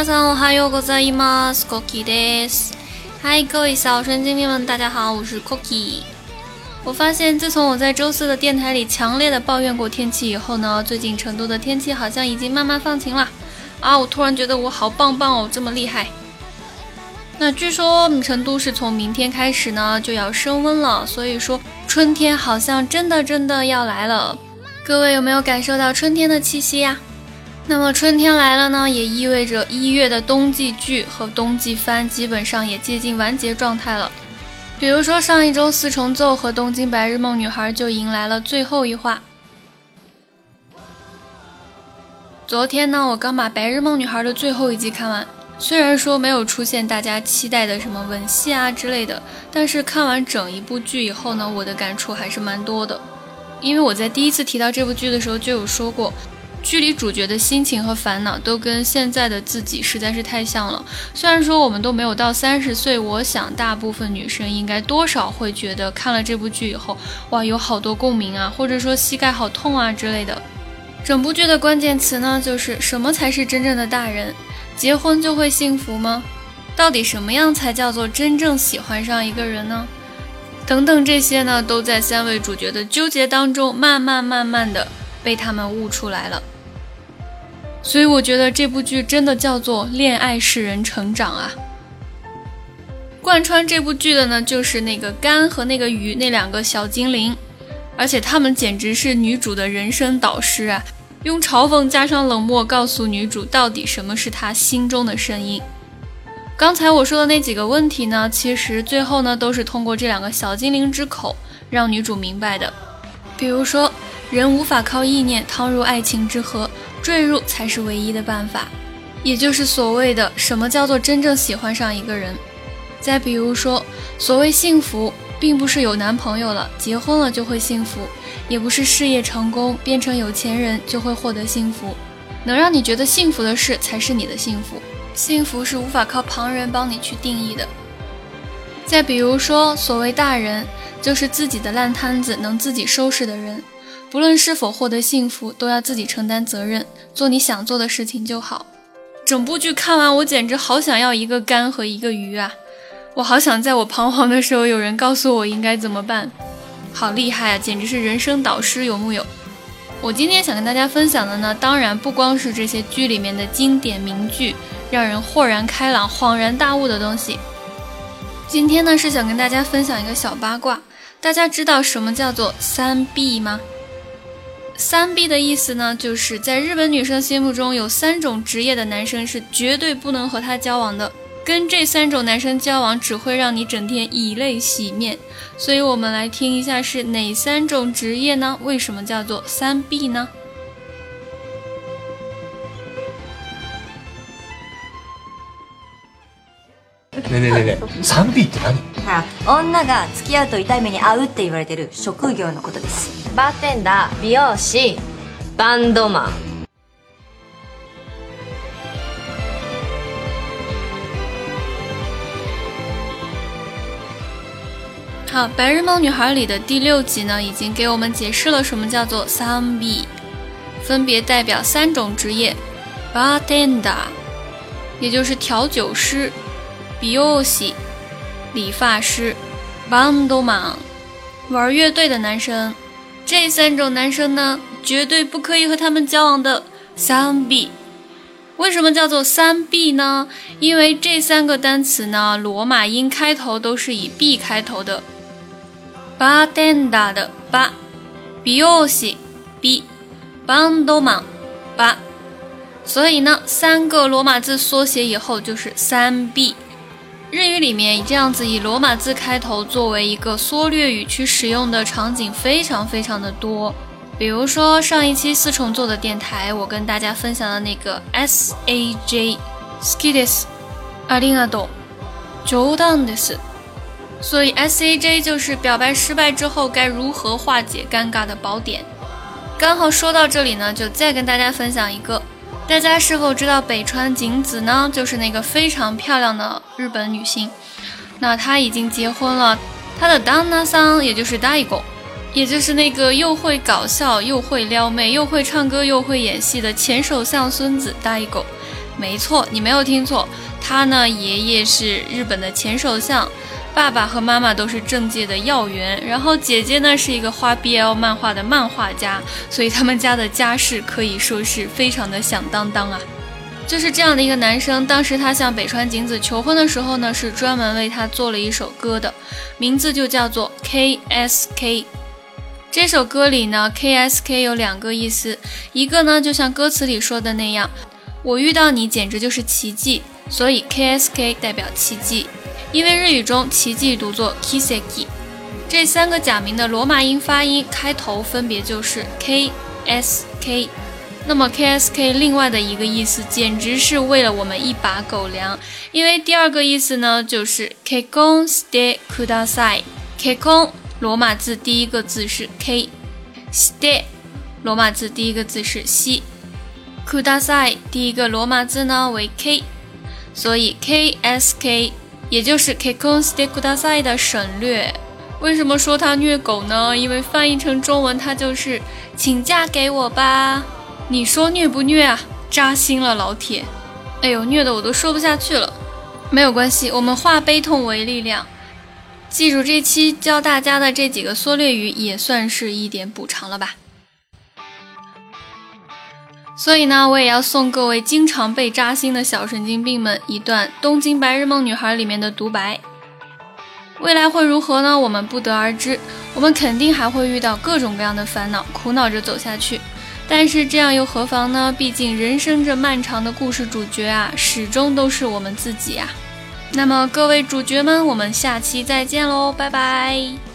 嗨，皆さんおはようございます。Cookie です。嗨，各位小神经病们，大家好，我是 Cookie。我发现，自从我在周四的电台里强烈的抱怨过天气以后呢，最近成都的天气好像已经慢慢放晴了。啊，我突然觉得我好棒棒哦，这么厉害。那据说成都是从明天开始呢就要升温了，所以说春天好像真的真的要来了。各位有没有感受到春天的气息呀？ 那么春天来了呢，也意味着一月的冬季剧和冬季番基本上也接近完结状态了。比如说上一周四重奏和东京白日梦女孩就迎来了最后一话。昨天呢，我刚把白日梦女孩的最后一集看完，虽然说没有出现大家期待的什么吻戏啊之类的，但是看完整一部剧以后呢，我的感触还是蛮多的。因为我在第一次提到这部剧的时候就有说过。剧里主角的心情和烦恼都跟现在的自己实在是太像了。虽然说我们都没有到三十岁，我想大部分女生应该多少会觉得看了这部剧以后，哇，有好多共鸣啊，或者说膝盖好痛啊之类的。整部剧的关键词呢，就是什么才是真正的大人？结婚就会幸福吗？到底什么样才叫做真正喜欢上一个人呢？等等，这些呢，都在三位主角的纠结当中，慢慢慢慢的被他们悟出来了。所以我觉得这部剧真的叫做恋爱使人成长啊！贯穿这部剧的呢，就是那个甘和那个鱼那两个小精灵，而且他们简直是女主的人生导师啊！用嘲讽加上冷漠，告诉女主到底什么是她心中的声音。刚才我说的那几个问题呢，其实最后呢，都是通过这两个小精灵之口让女主明白的。比如说，人无法靠意念趟入爱情之河。坠入才是唯一的办法，也就是所谓的什么叫做真正喜欢上一个人。再比如说，所谓幸福，并不是有男朋友了、结婚了就会幸福，也不是事业成功、变成有钱人就会获得幸福。能让你觉得幸福的事，才是你的幸福。幸福是无法靠旁人帮你去定义的。再比如说，所谓大人，就是自己的烂摊子能自己收拾的人。不论是否获得幸福，都要自己承担责任，做你想做的事情就好。整部剧看完，我简直好想要一个肝和一个鱼啊！我好想在我彷徨的时候，有人告诉我应该怎么办。好厉害啊，简直是人生导师，有木有？我今天想跟大家分享的呢，当然不光是这些剧里面的经典名句，让人豁然开朗、恍然大悟的东西。今天呢，是想跟大家分享一个小八卦。大家知道什么叫做三 B 吗？三 B 的意思呢，就是在日本女生心目中有三种职业的男生是绝对不能和她交往的，跟这三种男生交往只会让你整天以泪洗面。所以，我们来听一下是哪三种职业呢？为什么叫做三 B 呢？ねねねね、三 B って何？は女が付き合うと痛い目に遭うって言われてる職業のことです。 バーテンダー美容師バンドマン好，《白日梦女孩》里的第六集呢，已经给我们解释了什么叫做三 B，分别代表三种职业：bartender，也就是调酒师；美容師，理发师；bandman，玩乐队的男生。 这三种男生呢，绝对不可以和他们交往的。三 B，为什么叫做三 B 呢？因为这三个单词呢，罗马音开头都是以 B 开头的。，Banda 的 B，美容師 B，Bandman 八，所以呢，三个罗马字缩写以后就是三 B。日语里面以这样子以罗马字开头作为一个缩略语去使用的场景非常非常的多，比如说上一期四重奏的电台，我跟大家分享的那个 S A J，skides，ありがとう，冗談です。所以 S A J 就是表白失败之后该如何化解尴尬的宝典。刚好说到这里呢，就再跟大家分享一个。 大家是否知道北川景子呢？就是那个非常漂亮的日本女星。那她已经结婚了，她的旦那桑也就是大一狗，也就是那个又会搞笑又会撩妹又会唱歌又会演戏的前首相孙子大一狗。没错，你没有听错，他呢爷爷是日本的前首相，爸爸和妈妈都是政界的要员，然后姐姐呢是一个画 BL 漫画的漫画家，所以他们家的家世可以说是非常的响当当啊。就是这样的一个男生，当时他向北川景子求婚的时候呢，是专门为他做了一首歌的，名字就叫做 KSK。这首歌里呢，KSK 有两个意思，一个呢就像歌词里说的那样，我遇到你简直就是奇迹，所以 KSK 代表奇迹，因为日语中奇迹读作 Kiseki。这三个假名的罗马音发音开头分别就是 KSK。那么 KSK 另外的一个意思，简直是为了我们一把狗粮，因为第二个意思呢就是 Kekon ste kudasai。Kekon 罗马字第一个字是 K，ste 罗马字第一个字是西，kudasai 第一个罗马字呢为 K，所以 KSK 也就是 Kekon ste kudasai 的省略。为什么说它虐狗呢？因为翻译成中文它就是请嫁给我吧。你说虐不虐啊？扎心了，老铁！哎呦，虐的我都说不下去了。没有关系，我们化悲痛为力量。记住这期教大家的这几个缩略语，也算是一点补偿了吧。所以呢，我也要送各位经常被扎心的小神经病们一段《东京白日梦女孩》里面的独白。未来会如何呢？我们不得而知。我们肯定还会遇到各种各样的烦恼，苦恼着走下去。但是这样又何妨呢？毕竟人生这漫长的故事，主角啊，始终都是我们自己啊。那么各位主角们，我们下期再见喽，拜拜。